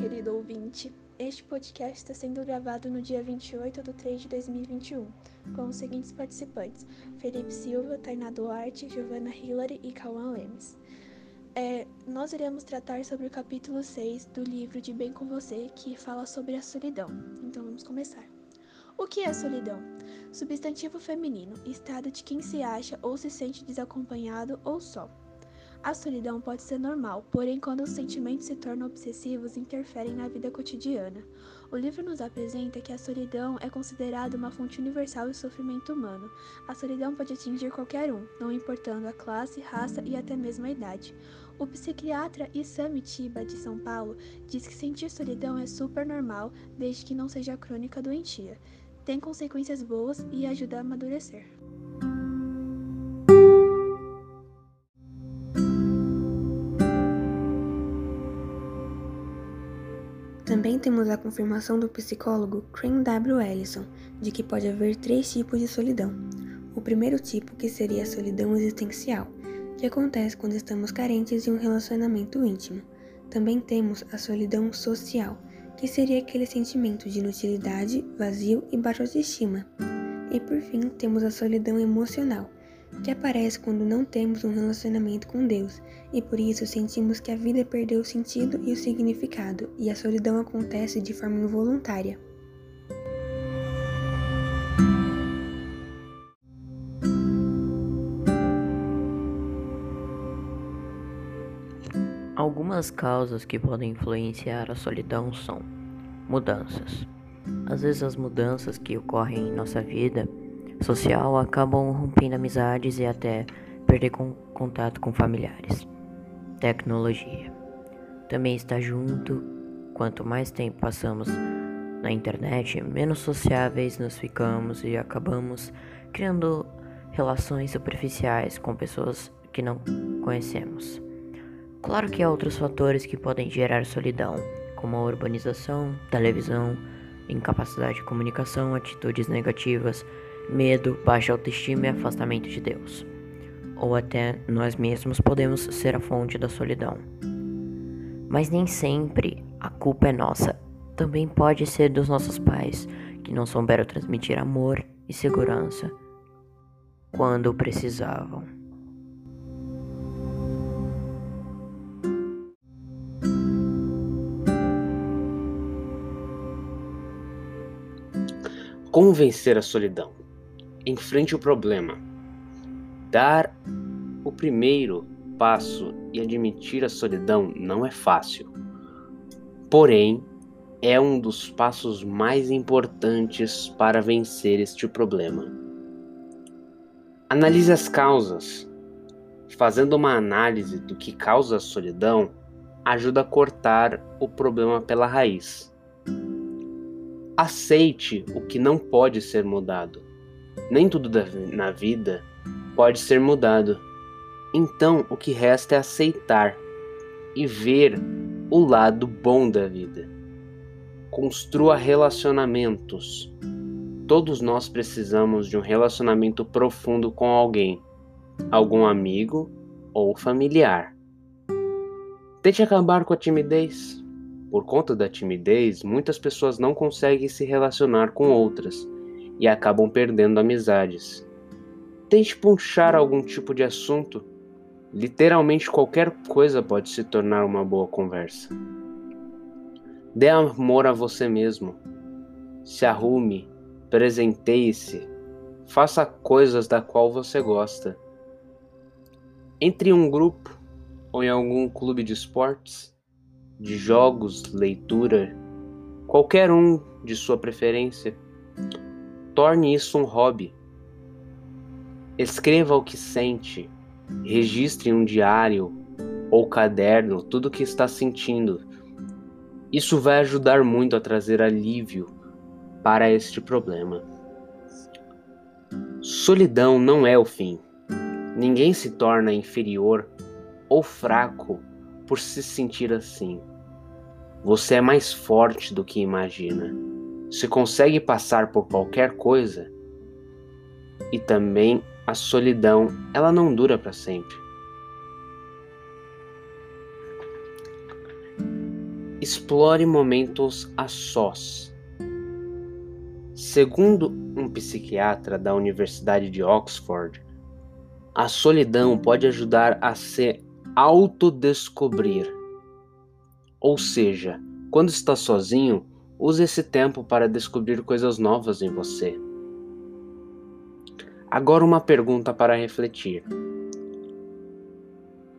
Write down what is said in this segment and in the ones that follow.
Querido ouvinte. Este podcast está sendo gravado no dia 28 de 3 de 2021, com os seguintes participantes: Felipe Silva, Tainá Duarte, Giovanna Hillary e Cauã Lemes. É, nós iremos tratar sobre o capítulo 6 do livro De Bem com Você, que fala sobre a solidão. Então vamos começar. O que é solidão? Substantivo feminino, estado de quem se acha ou se sente desacompanhado ou só. A solidão pode ser normal, porém, quando os sentimentos se tornam obsessivos, interferem na vida cotidiana. O livro nos apresenta que a solidão é considerada uma fonte universal de sofrimento humano. A solidão pode atingir qualquer um, não importando a classe, raça e até mesmo a idade. O psiquiatra Isami Tiba, de São Paulo, diz que sentir solidão é super normal, desde que não seja crônica doentia. Tem consequências boas e ajuda a amadurecer. Também temos a confirmação do psicólogo Crane W. Ellison de que pode haver três tipos de solidão. O primeiro tipo, que seria a solidão existencial, que acontece quando estamos carentes de um relacionamento íntimo. Também temos a solidão social, que seria aquele sentimento de inutilidade, vazio e baixa autoestima. E por fim, temos a solidão emocional, que aparece quando não temos um relacionamento com Deus e por isso sentimos que a vida perdeu o sentido e o significado, e a solidão acontece de forma involuntária. Algumas causas que podem influenciar a solidão são mudanças. Às vezes, as mudanças que ocorrem em nossa vida social acabam rompendo amizades e até perder com, contato com familiares. Tecnologia também está junto. Quanto mais tempo passamos na internet, menos sociáveis nos ficamos e acabamos criando relações superficiais com pessoas que não conhecemos. Claro que há outros fatores que podem gerar solidão, como a urbanização, televisão, incapacidade de comunicação, atitudes negativas, medo, baixa autoestima e afastamento de Deus. Ou até nós mesmos podemos ser a fonte da solidão. Mas nem sempre a culpa é nossa. Também pode ser dos nossos pais, que não souberam transmitir amor e segurança quando precisavam. Como vencer a solidão? Enfrente o problema. Dar o primeiro passo e admitir a solidão não é fácil. Porém, é um dos passos mais importantes para vencer este problema. Analise as causas. Fazendo uma análise do que causa a solidão, ajuda a cortar o problema pela raiz. Aceite o que não pode ser mudado nem tudo na vida pode ser mudado. Então, o que resta é aceitar e ver o lado bom da vida. Construa relacionamentos. Todos nós precisamos de um relacionamento profundo com alguém, algum amigo ou familiar. Tente acabar com a timidez. Por conta da timidez, muitas pessoas não conseguem se relacionar com outras e acabam perdendo amizades. Tente puxar algum tipo de assunto. Literalmente qualquer coisa pode se tornar uma boa conversa. Dê amor a você mesmo. Se arrume, presenteie-se, faça coisas da qual você gosta. Entre em um grupo ou em algum clube de esportes, de jogos, leitura, qualquer um de sua preferência. Torne isso um hobby. Escreva o que sente, registre em um diário ou caderno tudo o que está sentindo. Isso vai ajudar muito a trazer alívio para este problema. Solidão não é o fim. Ninguém se torna inferior ou fraco por se sentir assim. Você é mais forte do que imagina se consegue passar por qualquer coisa. E também a solidão, ela não dura para sempre. explore momentos a sós. Segundo um psiquiatra da Universidade de Oxford, a solidão pode ajudar a se autodescobrir. Ou seja, quando está sozinho, use esse tempo para descobrir coisas novas em você. Agora, uma pergunta para refletir.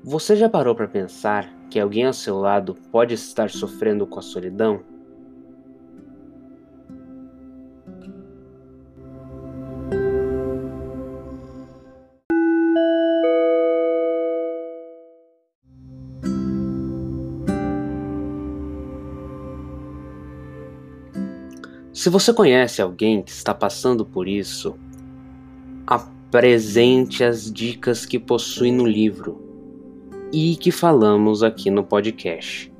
Você já parou para pensar que alguém ao seu lado pode estar sofrendo com a solidão? Se você conhece alguém que está passando por isso, apresente as dicas que possui no livro e que falamos aqui no podcast.